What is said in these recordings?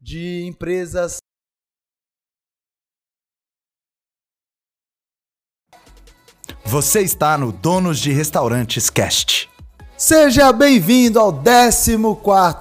de empresas. Você está no Donos de Restaurantes Cast. Seja bem-vindo ao 14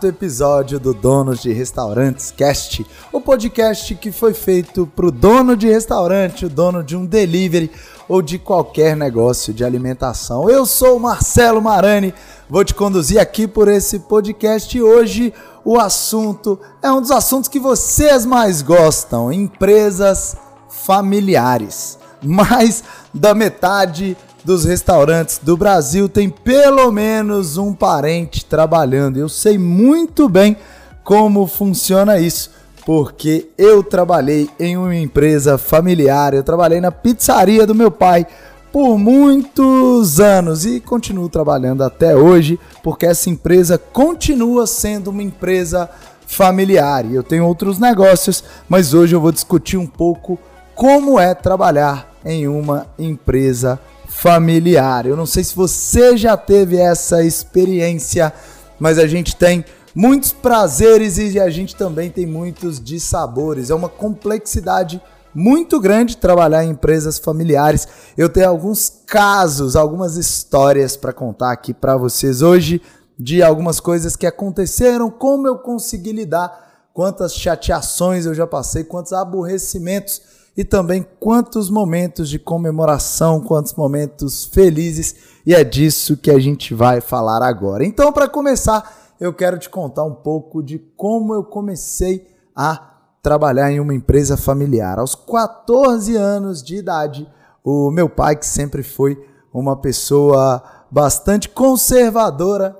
episódio do Donos de Restaurantes Cast, o podcast que foi feito para o dono de restaurante, o dono de um delivery ou de qualquer negócio de alimentação. Eu sou o Marcelo Marani, vou te conduzir aqui por esse podcast e hoje o assunto é um dos assuntos que vocês mais gostam: empresas familiares. Mais da metade dos restaurantes do Brasil tem pelo menos um parente trabalhando. Eu sei muito bem como funciona isso, porque eu trabalhei em uma empresa familiar, eu trabalhei na pizzaria do meu pai por muitos anos e continuo trabalhando até hoje, porque essa empresa continua sendo uma empresa familiar. E eu tenho outros negócios, mas hoje eu vou discutir um pouco como é trabalhar em uma empresa familiar. Eu não sei se você já teve essa experiência, mas a gente tem muitos prazeres e a gente também tem muitos dissabores. É uma complexidade muito grande trabalhar em empresas familiares. Eu tenho alguns casos, algumas histórias para contar aqui para vocês hoje de algumas coisas que aconteceram, como eu consegui lidar, quantas chateações eu já passei, quantos aborrecimentos e também quantos momentos de comemoração, quantos momentos felizes, e é disso que a gente vai falar agora. Então, para começar, eu quero te contar um pouco de como eu comecei a trabalhar em uma empresa familiar. Aos 14 anos de idade, o meu pai, que sempre foi uma pessoa bastante conservadora,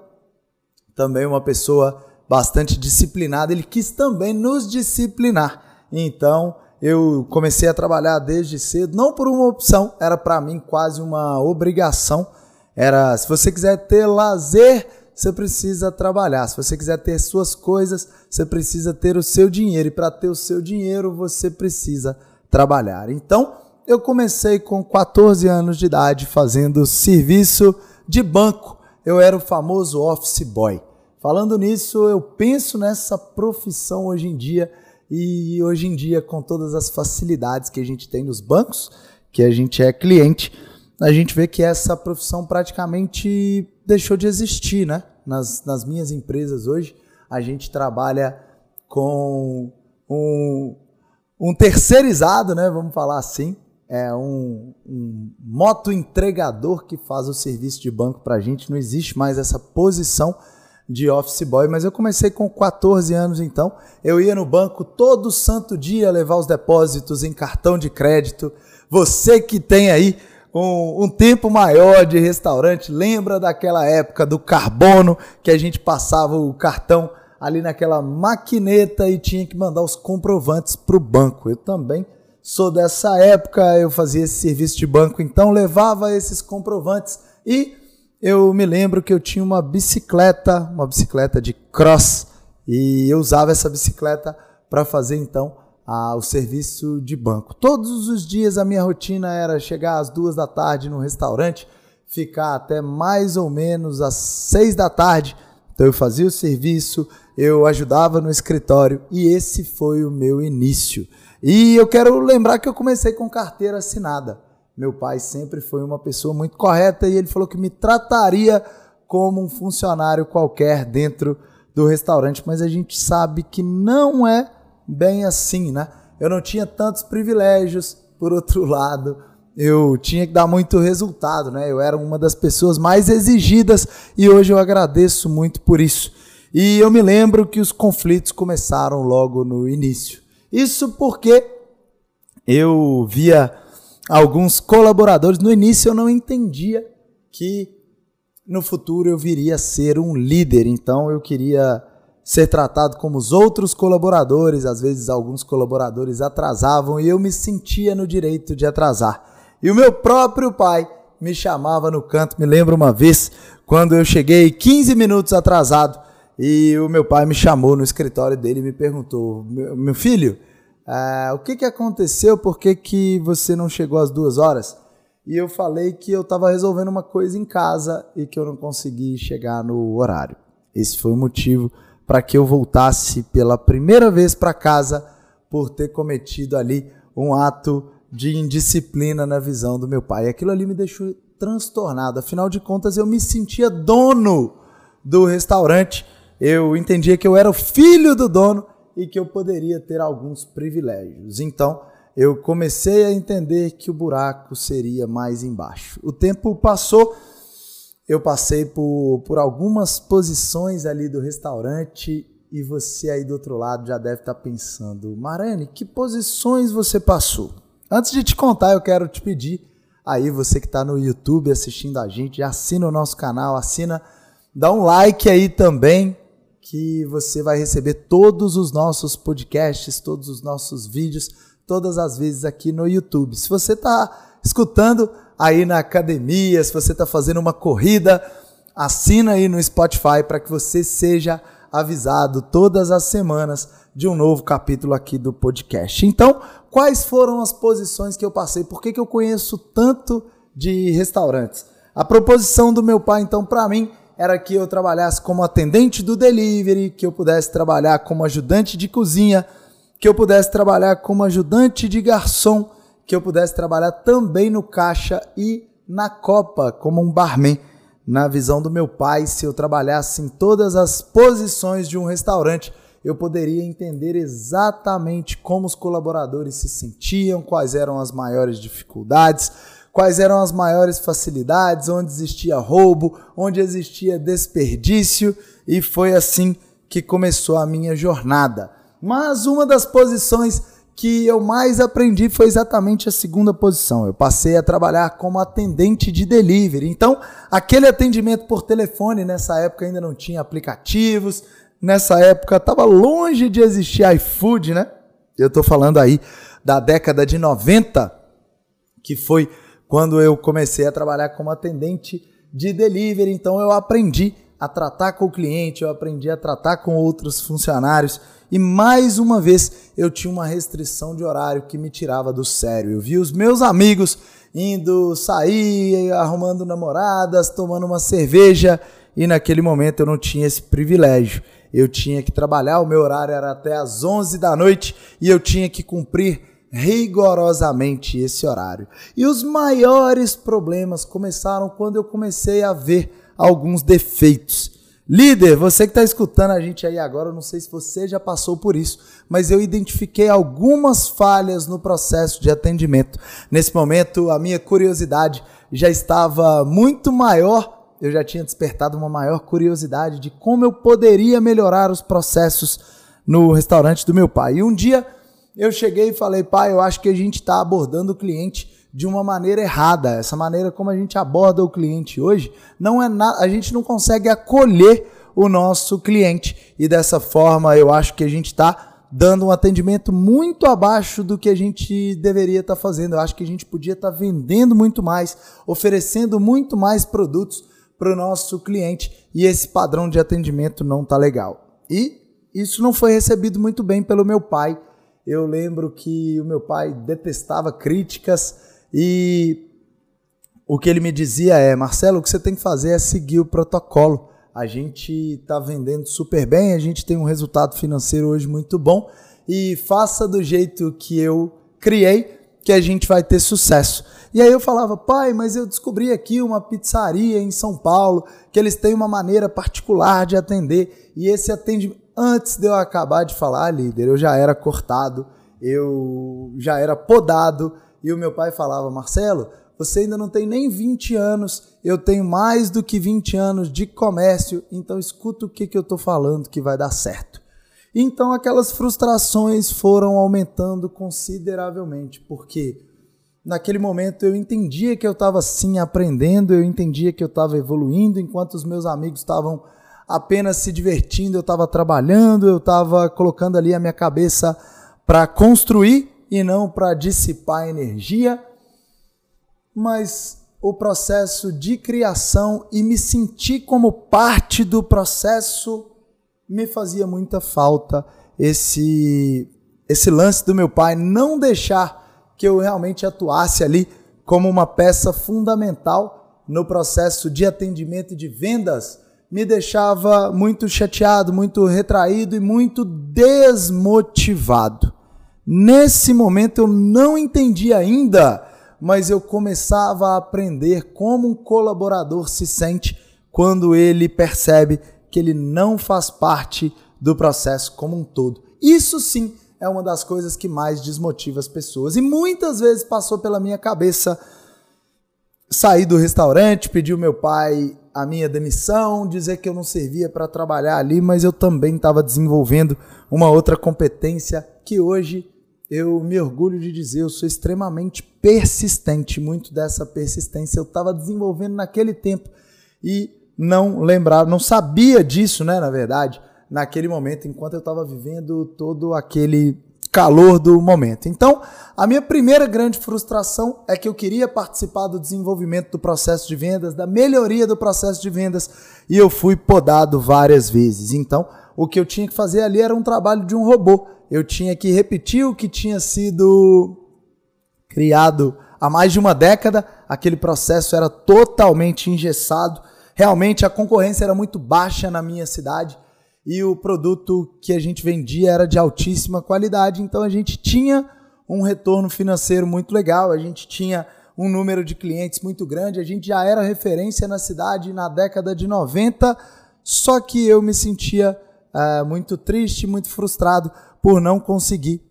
também uma pessoa bastante disciplinada, ele quis também nos disciplinar. Então, eu comecei a trabalhar desde cedo, não por uma opção, era para mim quase uma obrigação. Era, se você quiser ter lazer, você precisa trabalhar. Se você quiser ter suas coisas, você precisa ter o seu dinheiro. E para ter o seu dinheiro, você precisa trabalhar. Então, eu comecei com 14 anos de idade fazendo serviço de banco. Eu era o famoso office boy. Falando nisso, eu penso nessa profissão hoje em dia e hoje em dia com todas as facilidades que a gente tem nos bancos, que a gente é cliente, a gente vê que essa profissão praticamente deixou de existir, né? Nas, nas minhas empresas hoje, a gente trabalha com um, um terceirizado, né? Vamos falar assim. É um, um moto entregador que faz o serviço de banco para a gente. Não existe mais essa posição de office boy, mas eu comecei com 14 anos então. Eu ia no banco todo santo dia levar os depósitos em cartão de crédito. Você que tem aí um, um, tempo maior de restaurante. Lembra daquela época do carbono que a gente passava o cartão ali naquela maquineta e tinha que mandar os comprovantes para o banco. Eu também sou dessa época, eu fazia esse serviço de banco, então levava esses comprovantes e eu me lembro que eu tinha uma bicicleta, uma bicicleta de cross, e eu usava essa bicicleta para fazer então o serviço de banco. Todos os dias a minha rotina era chegar às duas da tarde no restaurante, ficar até mais ou menos às seis da tarde. Então eu fazia o serviço, eu ajudava no escritório e esse foi o meu início. E eu quero lembrar que eu comecei com carteira assinada. Meu pai sempre foi uma pessoa muito correta e ele falou que me trataria como um funcionário qualquer dentro do restaurante, mas a gente sabe que não é bem assim, né? Eu não tinha tantos privilégios, por outro lado, eu tinha que dar muito resultado, né? Eu era uma das pessoas mais exigidas e hoje eu agradeço muito por isso. E eu me lembro que os conflitos começaram logo no início. Isso porque eu via alguns colaboradores. No início eu não entendia que no futuro eu viria a ser um líder, então eu queria ser tratado como os outros colaboradores. Às vezes, alguns colaboradores atrasavam e eu me sentia no direito de atrasar. E o meu próprio pai me chamava no canto. Me lembro uma vez quando eu cheguei 15 minutos atrasado e o meu pai me chamou no escritório dele e me perguntou: Meu filho, uh, o que, que aconteceu? Por que, que você não chegou às duas horas? E eu falei que eu estava resolvendo uma coisa em casa e que eu não consegui chegar no horário. Esse foi o motivo para que eu voltasse pela primeira vez para casa por ter cometido ali um ato de indisciplina na visão do meu pai. Aquilo ali me deixou transtornado. Afinal de contas, eu me sentia dono do restaurante. Eu entendia que eu era o filho do dono e que eu poderia ter alguns privilégios. Então, eu comecei a entender que o buraco seria mais embaixo. O tempo passou, eu passei por, por algumas posições ali do restaurante e você aí do outro lado já deve estar pensando, Marane, que posições você passou? Antes de te contar, eu quero te pedir aí você que está no YouTube assistindo a gente, assina o nosso canal, assina, dá um like aí também, que você vai receber todos os nossos podcasts, todos os nossos vídeos, todas as vezes aqui no YouTube. Se você está escutando aí na academia, se você está fazendo uma corrida, assina aí no Spotify para que você seja avisado todas as semanas de um novo capítulo aqui do podcast. Então, quais foram as posições que eu passei? Por que, que eu conheço tanto de restaurantes? A proposição do meu pai, então, para mim, era que eu trabalhasse como atendente do delivery, que eu pudesse trabalhar como ajudante de cozinha, que eu pudesse trabalhar como ajudante de garçom, que eu pudesse trabalhar também no caixa e na copa como um barman. Na visão do meu pai, se eu trabalhasse em todas as posições de um restaurante, eu poderia entender exatamente como os colaboradores se sentiam, quais eram as maiores dificuldades, quais eram as maiores facilidades, onde existia roubo, onde existia desperdício, e foi assim que começou a minha jornada. Mas uma das posições que eu mais aprendi foi exatamente a segunda posição. Eu passei a trabalhar como atendente de delivery. Então, aquele atendimento por telefone, nessa época ainda não tinha aplicativos, nessa época estava longe de existir iFood, né? Eu estou falando aí da década de 90, que foi quando eu comecei a trabalhar como atendente de delivery. Então eu aprendi a tratar com o cliente, eu aprendi a tratar com outros funcionários e mais uma vez eu tinha uma restrição de horário que me tirava do sério. Eu vi os meus amigos indo sair, arrumando namoradas, tomando uma cerveja e naquele momento eu não tinha esse privilégio eu tinha que trabalhar, o meu horário era até às 11 da noite e eu tinha que cumprir rigorosamente esse horário. E os maiores problemas começaram quando eu comecei a ver alguns defeitos. Líder, você que está escutando a gente aí agora, eu não sei se você já passou por isso, mas eu identifiquei algumas falhas no processo de atendimento. Nesse momento, a minha curiosidade já estava muito maior eu já tinha despertado uma maior curiosidade de como eu poderia melhorar os processos no restaurante do meu pai. E um dia eu cheguei e falei, pai, eu acho que a gente está abordando o cliente de uma maneira errada. Essa maneira como a gente aborda o cliente hoje, não é a gente não consegue acolher o nosso cliente. E dessa forma eu acho que a gente está dando um atendimento muito abaixo do que a gente deveria estar tá fazendo. Eu acho que a gente podia estar tá vendendo muito mais, oferecendo muito mais produtos para o nosso cliente e esse padrão de atendimento não tá legal. E isso não foi recebido muito bem pelo meu pai. Eu lembro que o meu pai detestava críticas e o que ele me dizia é: Marcelo, o que você tem que fazer é seguir o protocolo. A gente está vendendo super bem, a gente tem um resultado financeiro hoje muito bom e faça do jeito que eu criei que a gente vai ter sucesso. E aí eu falava, pai, mas eu descobri aqui uma pizzaria em São Paulo, que eles têm uma maneira particular de atender, e esse atendimento, antes de eu acabar de falar, líder, eu já era cortado, eu já era podado, e o meu pai falava, Marcelo, você ainda não tem nem 20 anos, eu tenho mais do que 20 anos de comércio, então escuta o que, que eu estou falando que vai dar certo. Então aquelas frustrações foram aumentando consideravelmente, porque naquele momento eu entendia que eu estava sim aprendendo, eu entendia que eu estava evoluindo, enquanto os meus amigos estavam apenas se divertindo, eu estava trabalhando, eu estava colocando ali a minha cabeça para construir e não para dissipar energia. Mas o processo de criação e me sentir como parte do processo me fazia muita falta esse esse lance do meu pai não deixar que eu realmente atuasse ali como uma peça fundamental no processo de atendimento e de vendas me deixava muito chateado, muito retraído e muito desmotivado. Nesse momento eu não entendi ainda, mas eu começava a aprender como um colaborador se sente quando ele percebe que ele não faz parte do processo como um todo. Isso sim é uma das coisas que mais desmotiva as pessoas. E muitas vezes passou pela minha cabeça sair do restaurante, pedir ao meu pai a minha demissão, dizer que eu não servia para trabalhar ali, mas eu também estava desenvolvendo uma outra competência que hoje eu me orgulho de dizer, eu sou extremamente persistente. Muito dessa persistência eu estava desenvolvendo naquele tempo e não lembrava, não sabia disso, né, na verdade, naquele momento, enquanto eu estava vivendo todo aquele calor do momento. Então, a minha primeira grande frustração é que eu queria participar do desenvolvimento do processo de vendas, da melhoria do processo de vendas, e eu fui podado várias vezes. Então, o que eu tinha que fazer ali era um trabalho de um robô. Eu tinha que repetir o que tinha sido criado há mais de uma década. Aquele processo era totalmente engessado. Realmente a concorrência era muito baixa na minha cidade e o produto que a gente vendia era de altíssima qualidade, então a gente tinha um retorno financeiro muito legal, a gente tinha um número de clientes muito grande, a gente já era referência na cidade na década de 90, só que eu me sentia uh, muito triste, muito frustrado por não conseguir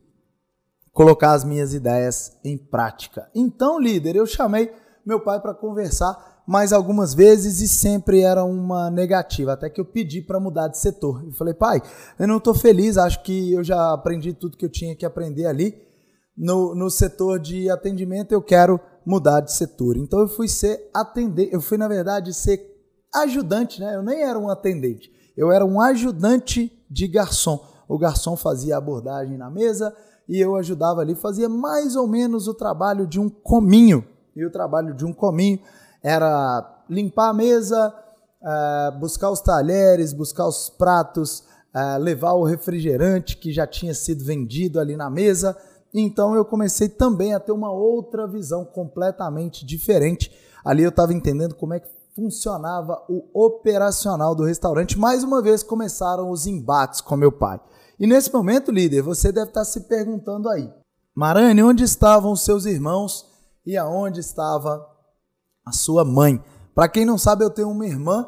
colocar as minhas ideias em prática. Então, líder, eu chamei meu pai para conversar mais algumas vezes e sempre era uma negativa, até que eu pedi para mudar de setor. Eu falei, pai, eu não estou feliz, acho que eu já aprendi tudo que eu tinha que aprender ali. No, no setor de atendimento eu quero mudar de setor. Então eu fui ser atendente, eu fui na verdade ser ajudante, né? Eu nem era um atendente, eu era um ajudante de garçom. O garçom fazia a abordagem na mesa e eu ajudava ali, fazia mais ou menos o trabalho de um cominho. E o trabalho de um cominho era limpar a mesa, uh, buscar os talheres, buscar os pratos, uh, levar o refrigerante que já tinha sido vendido ali na mesa. Então eu comecei também a ter uma outra visão completamente diferente. Ali eu estava entendendo como é que funcionava o operacional do restaurante. Mais uma vez começaram os embates com meu pai. E nesse momento, líder, você deve estar se perguntando aí: Marane, onde estavam os seus irmãos e aonde estava a sua mãe. Para quem não sabe, eu tenho uma irmã,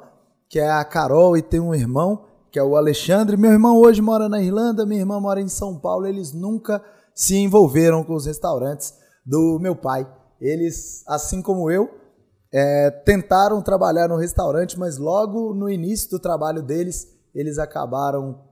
que é a Carol, e tenho um irmão, que é o Alexandre. Meu irmão hoje mora na Irlanda, minha irmã mora em São Paulo. Eles nunca se envolveram com os restaurantes do meu pai. Eles, assim como eu, é, tentaram trabalhar no restaurante, mas logo no início do trabalho deles, eles acabaram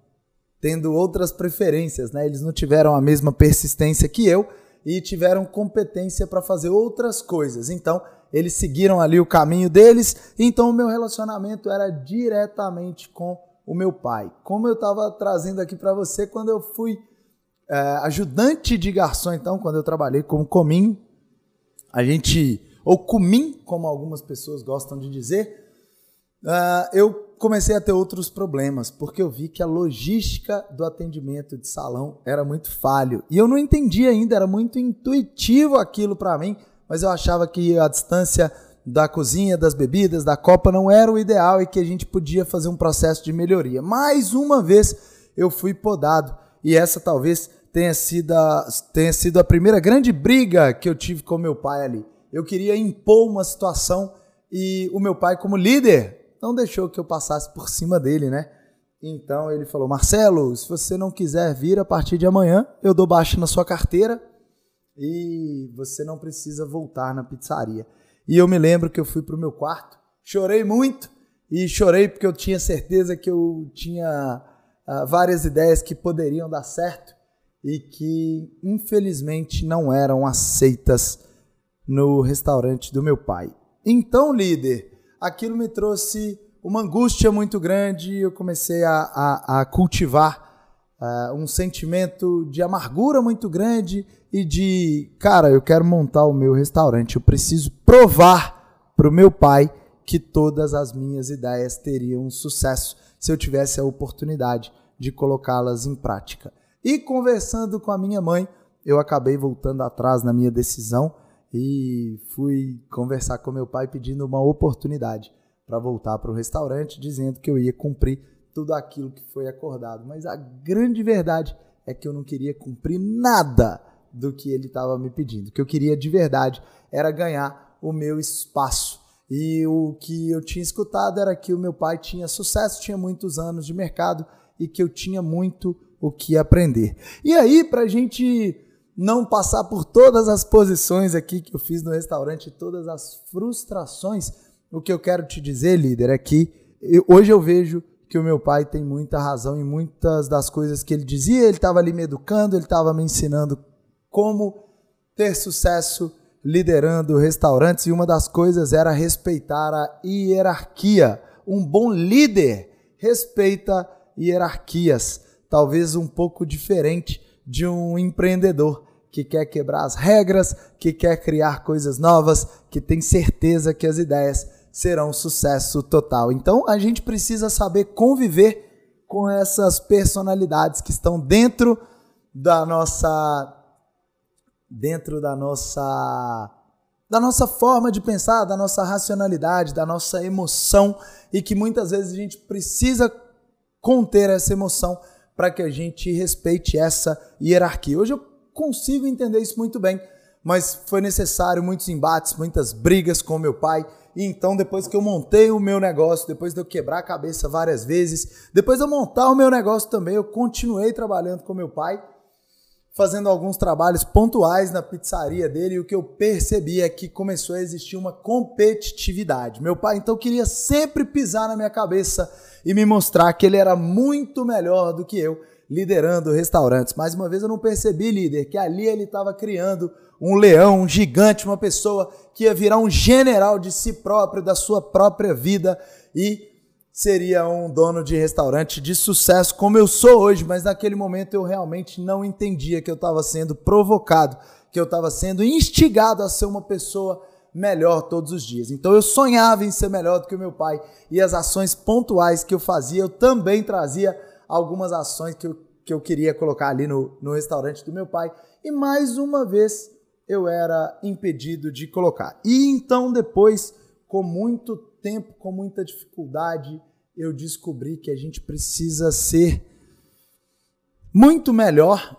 tendo outras preferências, né? Eles não tiveram a mesma persistência que eu e tiveram competência para fazer outras coisas. Então, eles seguiram ali o caminho deles, então o meu relacionamento era diretamente com o meu pai. Como eu estava trazendo aqui para você, quando eu fui é, ajudante de garçom, então, quando eu trabalhei como comim, a gente, ou comim, como algumas pessoas gostam de dizer, uh, eu comecei a ter outros problemas, porque eu vi que a logística do atendimento de salão era muito falho. E eu não entendi ainda, era muito intuitivo aquilo para mim, mas eu achava que a distância da cozinha, das bebidas, da copa não era o ideal e que a gente podia fazer um processo de melhoria. Mais uma vez eu fui podado e essa talvez tenha sido a, tenha sido a primeira grande briga que eu tive com meu pai ali. Eu queria impor uma situação e o meu pai, como líder, não deixou que eu passasse por cima dele, né? Então ele falou: Marcelo, se você não quiser vir a partir de amanhã, eu dou baixa na sua carteira e você não precisa voltar na pizzaria. E eu me lembro que eu fui para o meu quarto, chorei muito e chorei porque eu tinha certeza que eu tinha uh, várias ideias que poderiam dar certo e que infelizmente não eram aceitas no restaurante do meu pai. Então, líder, aquilo me trouxe uma angústia muito grande. Eu comecei a, a, a cultivar uh, um sentimento de amargura muito grande e de, cara, eu quero montar o meu restaurante, eu preciso provar para o meu pai que todas as minhas ideias teriam sucesso se eu tivesse a oportunidade de colocá-las em prática. E conversando com a minha mãe, eu acabei voltando atrás na minha decisão e fui conversar com meu pai pedindo uma oportunidade para voltar para o restaurante, dizendo que eu ia cumprir tudo aquilo que foi acordado. Mas a grande verdade é que eu não queria cumprir nada do que ele estava me pedindo. O que eu queria de verdade era ganhar o meu espaço. E o que eu tinha escutado era que o meu pai tinha sucesso, tinha muitos anos de mercado e que eu tinha muito o que aprender. E aí, para a gente não passar por todas as posições aqui que eu fiz no restaurante, todas as frustrações, o que eu quero te dizer, líder, é que eu, hoje eu vejo que o meu pai tem muita razão em muitas das coisas que ele dizia. Ele estava ali me educando, ele estava me ensinando como ter sucesso liderando restaurantes e uma das coisas era respeitar a hierarquia. Um bom líder respeita hierarquias, talvez um pouco diferente de um empreendedor que quer quebrar as regras, que quer criar coisas novas, que tem certeza que as ideias serão sucesso total. Então a gente precisa saber conviver com essas personalidades que estão dentro da nossa dentro da nossa da nossa forma de pensar, da nossa racionalidade, da nossa emoção e que muitas vezes a gente precisa conter essa emoção para que a gente respeite essa hierarquia. Hoje eu consigo entender isso muito bem, mas foi necessário muitos embates, muitas brigas com meu pai. E então, depois que eu montei o meu negócio, depois de eu quebrar a cabeça várias vezes, depois de eu montar o meu negócio também, eu continuei trabalhando com meu pai, fazendo alguns trabalhos pontuais na pizzaria dele. E o que eu percebi é que começou a existir uma competitividade. Meu pai então queria sempre pisar na minha cabeça e me mostrar que ele era muito melhor do que eu liderando restaurantes. Mais uma vez eu não percebi, líder, que ali ele estava criando um leão, um gigante, uma pessoa que ia virar um general de si próprio, da sua própria vida e seria um dono de restaurante de sucesso como eu sou hoje, mas naquele momento eu realmente não entendia que eu estava sendo provocado, que eu estava sendo instigado a ser uma pessoa melhor todos os dias. Então eu sonhava em ser melhor do que o meu pai e as ações pontuais que eu fazia, eu também trazia algumas ações que eu, que eu queria colocar ali no, no restaurante do meu pai. E mais uma vez eu era impedido de colocar. E então depois, com muito tempo, com muita dificuldade, eu descobri que a gente precisa ser muito melhor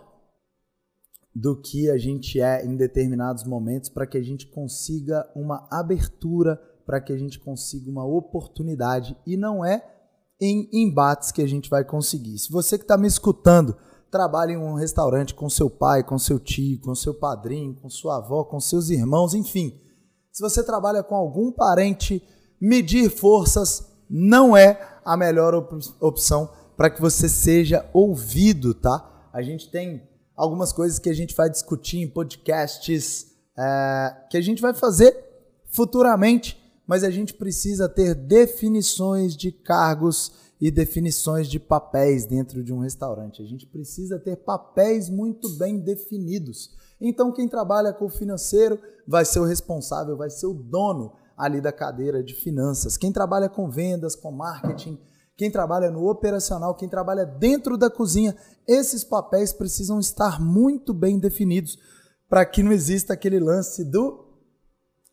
do que a gente é em determinados momentos para que a gente consiga uma abertura, para que a gente consiga uma oportunidade e não é em embates que a gente vai conseguir. Se você que está me escutando trabalha em um restaurante com seu pai, com seu tio, com seu padrinho, com sua avó, com seus irmãos, enfim. Se você trabalha com algum parente, medir forças não é a melhor op opção para que você seja ouvido, tá? A gente tem algumas coisas que a gente vai discutir em podcasts é, que a gente vai fazer futuramente mas a gente precisa ter definições de cargos e definições de papéis dentro de um restaurante. A gente precisa ter papéis muito bem definidos. Então, quem trabalha com o financeiro vai ser o responsável, vai ser o dono ali da cadeira de finanças. Quem trabalha com vendas, com marketing, quem trabalha no operacional, quem trabalha dentro da cozinha, esses papéis precisam estar muito bem definidos para que não exista aquele lance do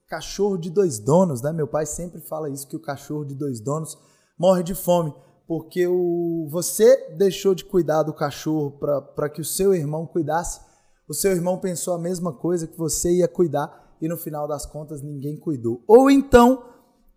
cachorro de dois donos, né? Meu pai sempre fala isso, que o cachorro de dois donos morre de fome, porque o, você deixou de cuidar do cachorro para que o seu irmão cuidasse, o seu irmão pensou a mesma coisa que você ia cuidar e no final das contas ninguém cuidou. Ou então,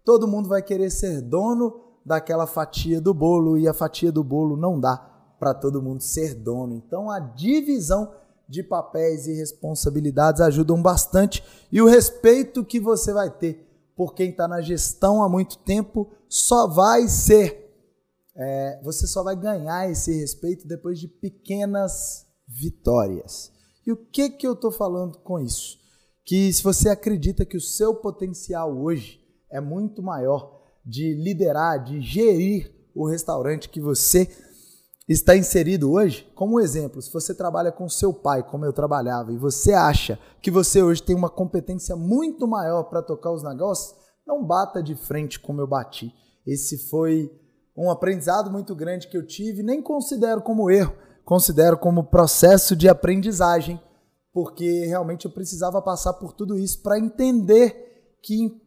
todo mundo vai querer ser dono daquela fatia do bolo e a fatia do bolo não dá para todo mundo ser dono. Então a divisão de papéis e responsabilidades ajudam bastante e o respeito que você vai ter por quem está na gestão há muito tempo só vai ser, é, você só vai ganhar esse respeito depois de pequenas vitórias. E o que, que eu estou falando com isso? Que se você acredita que o seu potencial hoje é muito maior de liderar, de gerir o restaurante que você está inserido hoje, como exemplo, se você trabalha com seu pai, como eu trabalhava, e você acha que você hoje tem uma competência muito maior para tocar os negócios, não bata de frente como eu bati. Esse foi um aprendizado muito grande que eu tive, nem considero como erro, considero como processo de aprendizagem, porque realmente eu precisava passar por tudo isso para entender que em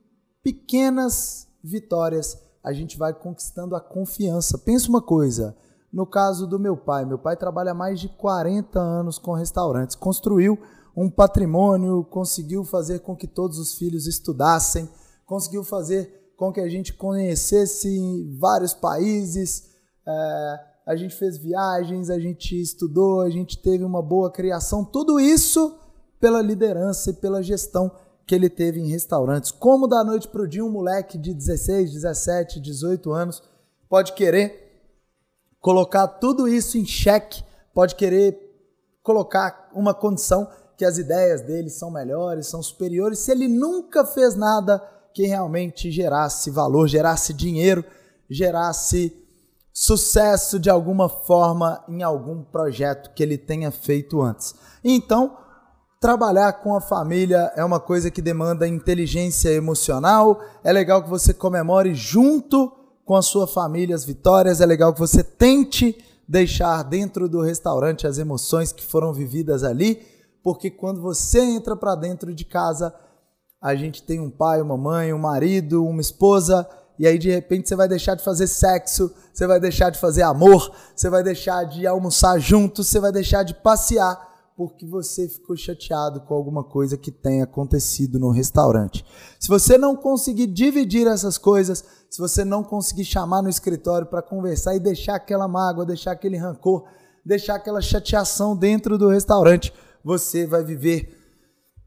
pequenas vitórias, a gente vai conquistando a confiança. Pensa uma coisa, no caso do meu pai, meu pai trabalha há mais de 40 anos com restaurantes, construiu um patrimônio, conseguiu fazer com que todos os filhos estudassem, conseguiu fazer com que a gente conhecesse vários países, é, a gente fez viagens, a gente estudou, a gente teve uma boa criação, tudo isso pela liderança e pela gestão que ele teve em restaurantes. Como da noite para o dia um moleque de 16, 17, 18 anos pode querer colocar tudo isso em xeque, pode querer colocar uma condição que as ideias dele são melhores, são superiores, se ele nunca fez nada que realmente gerasse valor, gerasse dinheiro, gerasse sucesso de alguma forma em algum projeto que ele tenha feito antes. Então, trabalhar com a família é uma coisa que demanda inteligência emocional. É legal que você comemore junto com a sua família as vitórias. É legal que você tente deixar dentro do restaurante as emoções que foram vividas ali, porque quando você entra para dentro de casa, a gente tem um pai, uma mãe, um marido, uma esposa, e aí de repente você vai deixar de fazer sexo, você vai deixar de fazer amor, você vai deixar de almoçar junto, você vai deixar de passear porque você ficou chateado com alguma coisa que tenha acontecido no restaurante. Se você não conseguir dividir essas coisas, se você não conseguir chamar no escritório para conversar e deixar aquela mágoa, deixar aquele rancor, deixar aquela chateação dentro do restaurante, você vai viver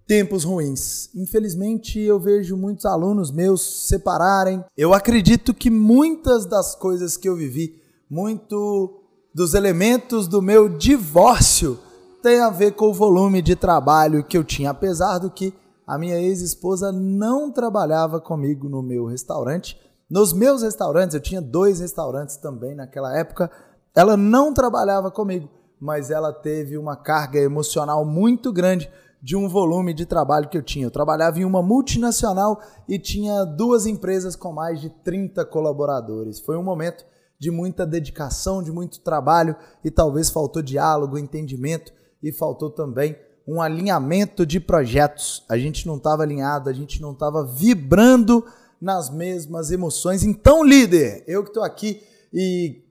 tempos ruins. Infelizmente, eu vejo muitos alunos meus separarem. Eu acredito que muitas das coisas que eu vivi, muito dos elementos do meu divórcio, tem a ver com o volume de trabalho que eu tinha, apesar do que a minha ex-esposa não trabalhava comigo no meu restaurante. Nos meus restaurantes, eu tinha dois restaurantes também naquela época, ela não trabalhava comigo, mas ela teve uma carga emocional muito grande de um volume de trabalho que eu tinha. Eu trabalhava em uma multinacional e tinha duas empresas com mais de 30 colaboradores. Foi um momento de muita dedicação, de muito trabalho e talvez faltou diálogo, entendimento e faltou também um alinhamento de projetos. A gente não estava alinhado, a gente não estava vibrando nas mesmas emoções. Então, líder, eu que estou aqui e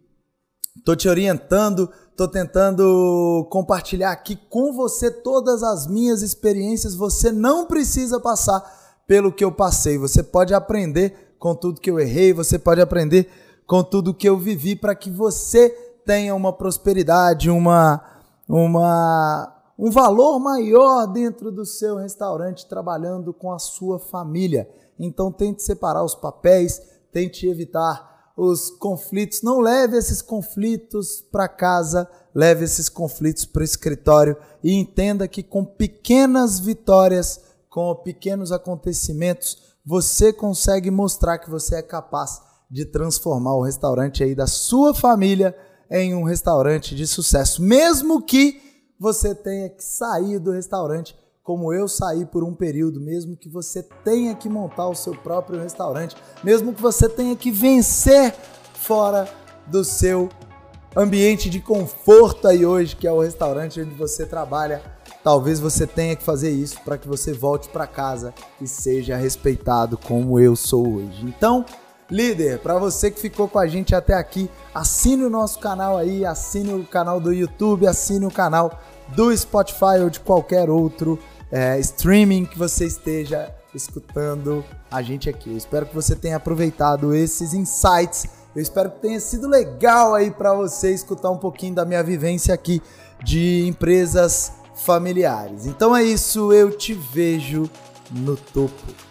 estou te orientando, estou tentando compartilhar aqui com você todas as minhas experiências. Você não precisa passar pelo que eu passei. Você pode aprender com tudo que eu errei, você pode aprender com tudo que eu vivi para que você tenha uma prosperidade, uma uma, um valor maior dentro do seu restaurante, trabalhando com a sua família. Então tente separar os papéis, tente evitar os conflitos. Não leve esses conflitos para casa, leve esses conflitos para o escritório e entenda que com pequenas vitórias, com pequenos acontecimentos, você consegue mostrar que você é capaz de transformar o restaurante aí da sua família em um restaurante de sucesso, mesmo que você tenha que sair do restaurante, como eu saí por um período, mesmo que você tenha que montar o seu próprio restaurante, mesmo que você tenha que vencer fora do seu ambiente de conforto aí hoje, que é o restaurante onde você trabalha. Talvez você tenha que fazer isso para que você volte para casa e seja respeitado como eu sou hoje. Então, Líder, para você que ficou com a gente até aqui, assine o nosso canal aí, assine o canal do YouTube, assine o canal do Spotify ou de qualquer outro é, streaming que você esteja escutando a gente aqui. Eu espero que você tenha aproveitado esses insights. Eu espero que tenha sido legal aí para você escutar um pouquinho da minha vivência aqui de empresas familiares. Então é isso, eu te vejo no topo.